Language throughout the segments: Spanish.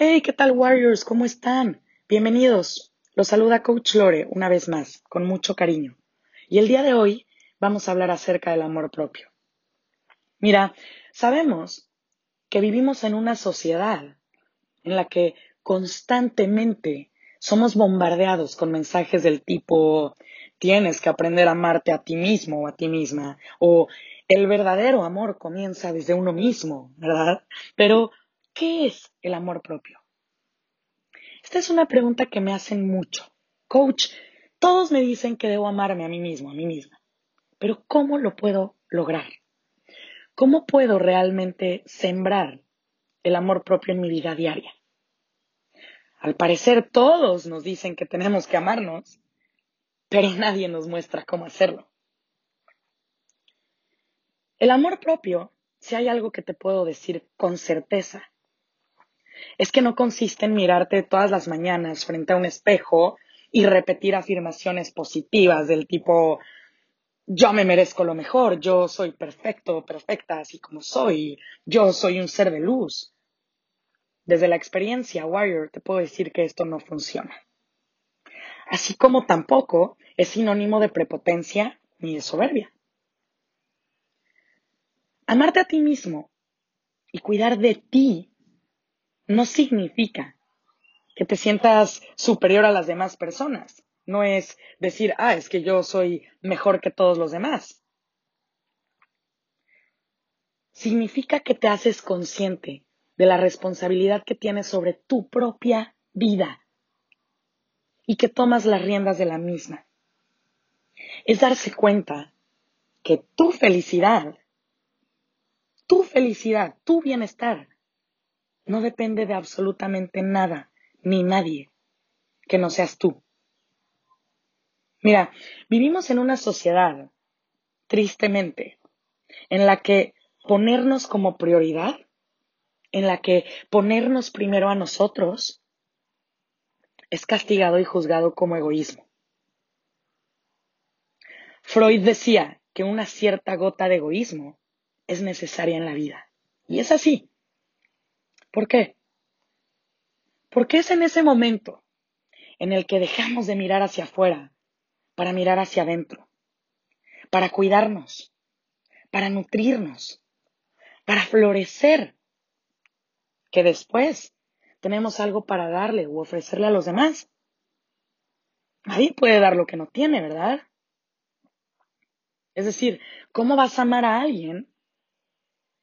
Hey, ¿qué tal Warriors? ¿Cómo están? Bienvenidos. Los saluda Coach Lore una vez más, con mucho cariño. Y el día de hoy vamos a hablar acerca del amor propio. Mira, sabemos que vivimos en una sociedad en la que constantemente somos bombardeados con mensajes del tipo tienes que aprender a amarte a ti mismo o a ti misma o el verdadero amor comienza desde uno mismo, ¿verdad? Pero, ¿qué es el amor propio? Esta es una pregunta que me hacen mucho. Coach, todos me dicen que debo amarme a mí mismo, a mí misma. Pero ¿cómo lo puedo lograr? ¿Cómo puedo realmente sembrar el amor propio en mi vida diaria? Al parecer todos nos dicen que tenemos que amarnos, pero nadie nos muestra cómo hacerlo. El amor propio, si hay algo que te puedo decir con certeza, es que no consiste en mirarte todas las mañanas frente a un espejo y repetir afirmaciones positivas del tipo yo me merezco lo mejor, yo soy perfecto, perfecta así como soy, yo soy un ser de luz. Desde la experiencia Warrior te puedo decir que esto no funciona. Así como tampoco es sinónimo de prepotencia ni de soberbia. Amarte a ti mismo y cuidar de ti no significa que te sientas superior a las demás personas. No es decir, ah, es que yo soy mejor que todos los demás. Significa que te haces consciente de la responsabilidad que tienes sobre tu propia vida y que tomas las riendas de la misma. Es darse cuenta que tu felicidad tu felicidad, tu bienestar, no depende de absolutamente nada ni nadie que no seas tú. Mira, vivimos en una sociedad, tristemente, en la que ponernos como prioridad, en la que ponernos primero a nosotros, es castigado y juzgado como egoísmo. Freud decía que una cierta gota de egoísmo es necesaria en la vida. Y es así. ¿Por qué? Porque es en ese momento en el que dejamos de mirar hacia afuera para mirar hacia adentro, para cuidarnos, para nutrirnos, para florecer, que después tenemos algo para darle o ofrecerle a los demás. Nadie puede dar lo que no tiene, ¿verdad? Es decir, ¿cómo vas a amar a alguien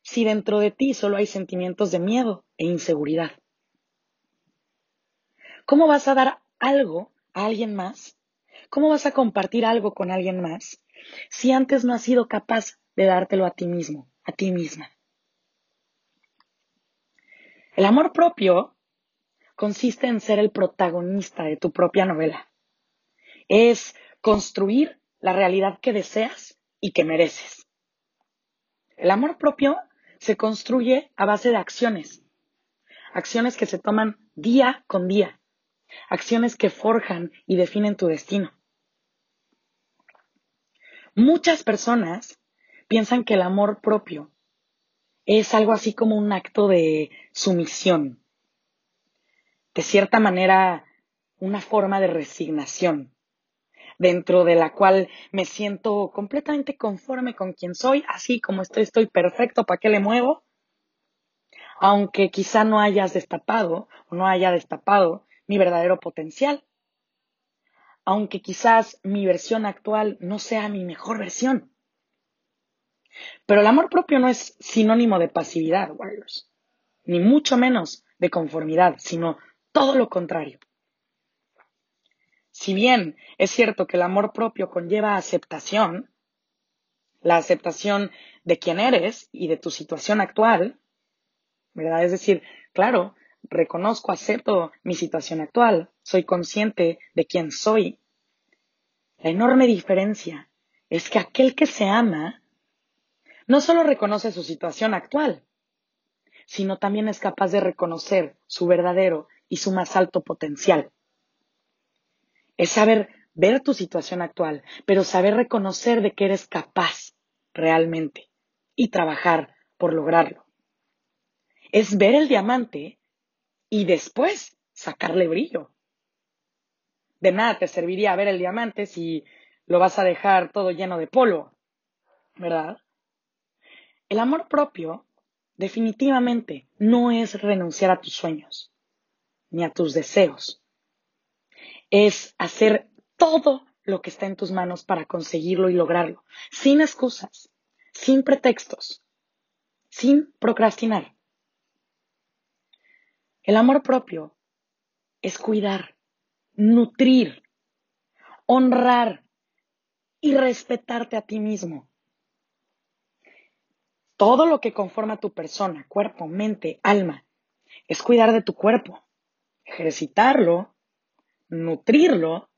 si dentro de ti solo hay sentimientos de miedo e inseguridad? ¿Cómo vas a dar algo a alguien más? ¿Cómo vas a compartir algo con alguien más si antes no has sido capaz de dártelo a ti mismo, a ti misma? El amor propio consiste en ser el protagonista de tu propia novela. Es construir la realidad que deseas y que mereces. El amor propio se construye a base de acciones. Acciones que se toman día con día. Acciones que forjan y definen tu destino. Muchas personas piensan que el amor propio es algo así como un acto de sumisión. De cierta manera, una forma de resignación dentro de la cual me siento completamente conforme con quien soy, así como estoy, estoy perfecto, ¿para qué le muevo? Aunque quizá no hayas destapado o no haya destapado mi verdadero potencial. Aunque quizás mi versión actual no sea mi mejor versión. Pero el amor propio no es sinónimo de pasividad, Warriors, ni mucho menos de conformidad, sino todo lo contrario. Si bien es cierto que el amor propio conlleva aceptación, la aceptación de quién eres y de tu situación actual, ¿verdad? Es decir, claro, reconozco, acepto mi situación actual, soy consciente de quién soy. La enorme diferencia es que aquel que se ama no solo reconoce su situación actual, sino también es capaz de reconocer su verdadero y su más alto potencial es saber ver tu situación actual, pero saber reconocer de que eres capaz realmente y trabajar por lograrlo. Es ver el diamante y después sacarle brillo. De nada te serviría ver el diamante si lo vas a dejar todo lleno de polvo, ¿verdad? El amor propio definitivamente no es renunciar a tus sueños ni a tus deseos. Es hacer todo lo que está en tus manos para conseguirlo y lograrlo, sin excusas, sin pretextos, sin procrastinar. El amor propio es cuidar, nutrir, honrar y respetarte a ti mismo. Todo lo que conforma tu persona, cuerpo, mente, alma, es cuidar de tu cuerpo, ejercitarlo, nutrirlo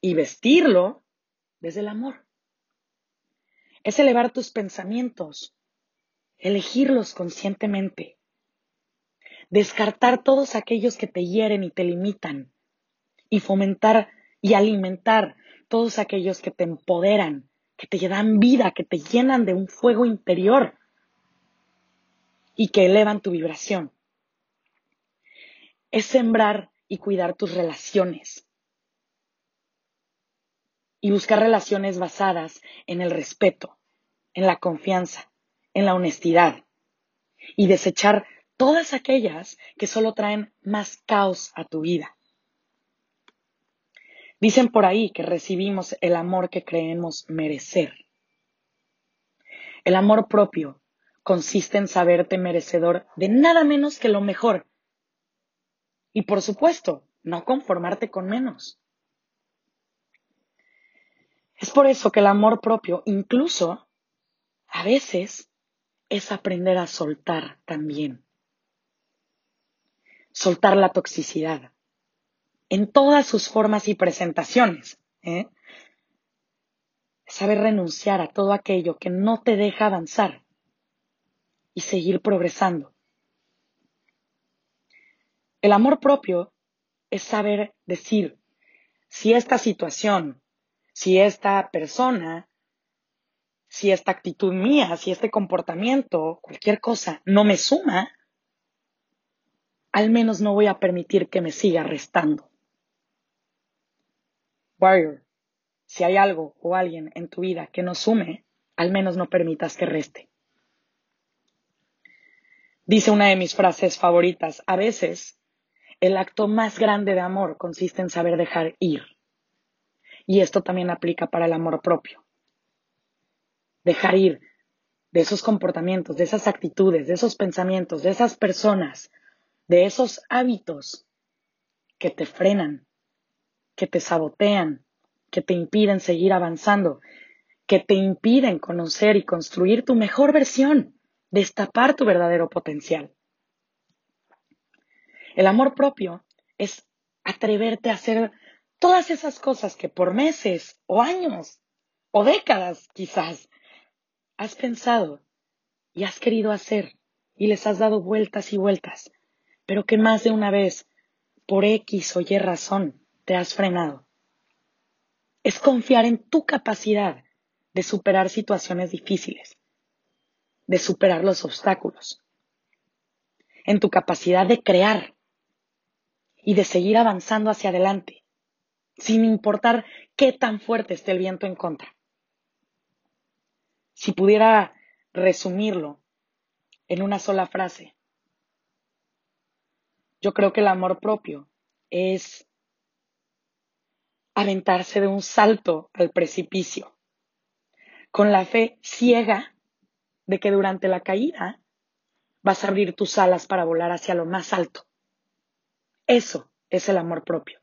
y vestirlo desde el amor. Es elevar tus pensamientos, elegirlos conscientemente, descartar todos aquellos que te hieren y te limitan y fomentar y alimentar todos aquellos que te empoderan, que te dan vida, que te llenan de un fuego interior y que elevan tu vibración. Es sembrar y cuidar tus relaciones. Y buscar relaciones basadas en el respeto, en la confianza, en la honestidad. Y desechar todas aquellas que solo traen más caos a tu vida. Dicen por ahí que recibimos el amor que creemos merecer. El amor propio consiste en saberte merecedor de nada menos que lo mejor. Y por supuesto, no conformarte con menos. Es por eso que el amor propio, incluso, a veces, es aprender a soltar también. Soltar la toxicidad en todas sus formas y presentaciones. ¿eh? Saber renunciar a todo aquello que no te deja avanzar y seguir progresando. El amor propio es saber decir, si esta situación, si esta persona, si esta actitud mía, si este comportamiento, cualquier cosa, no me suma, al menos no voy a permitir que me siga restando. Warrior, si hay algo o alguien en tu vida que no sume, al menos no permitas que reste. Dice una de mis frases favoritas, a veces el acto más grande de amor consiste en saber dejar ir. Y esto también aplica para el amor propio. Dejar ir de esos comportamientos, de esas actitudes, de esos pensamientos, de esas personas, de esos hábitos que te frenan, que te sabotean, que te impiden seguir avanzando, que te impiden conocer y construir tu mejor versión destapar tu verdadero potencial. El amor propio es atreverte a hacer todas esas cosas que por meses o años o décadas quizás has pensado y has querido hacer y les has dado vueltas y vueltas, pero que más de una vez, por X o Y razón, te has frenado. Es confiar en tu capacidad de superar situaciones difíciles de superar los obstáculos, en tu capacidad de crear y de seguir avanzando hacia adelante, sin importar qué tan fuerte esté el viento en contra. Si pudiera resumirlo en una sola frase, yo creo que el amor propio es aventarse de un salto al precipicio, con la fe ciega de que durante la caída vas a abrir tus alas para volar hacia lo más alto. Eso es el amor propio.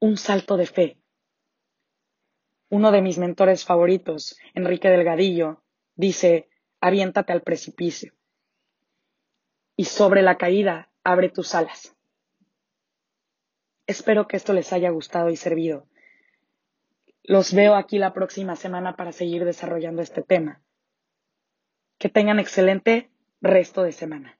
Un salto de fe. Uno de mis mentores favoritos, Enrique Delgadillo, dice, aviéntate al precipicio. Y sobre la caída, abre tus alas. Espero que esto les haya gustado y servido. Los veo aquí la próxima semana para seguir desarrollando este tema. Que tengan excelente resto de semana.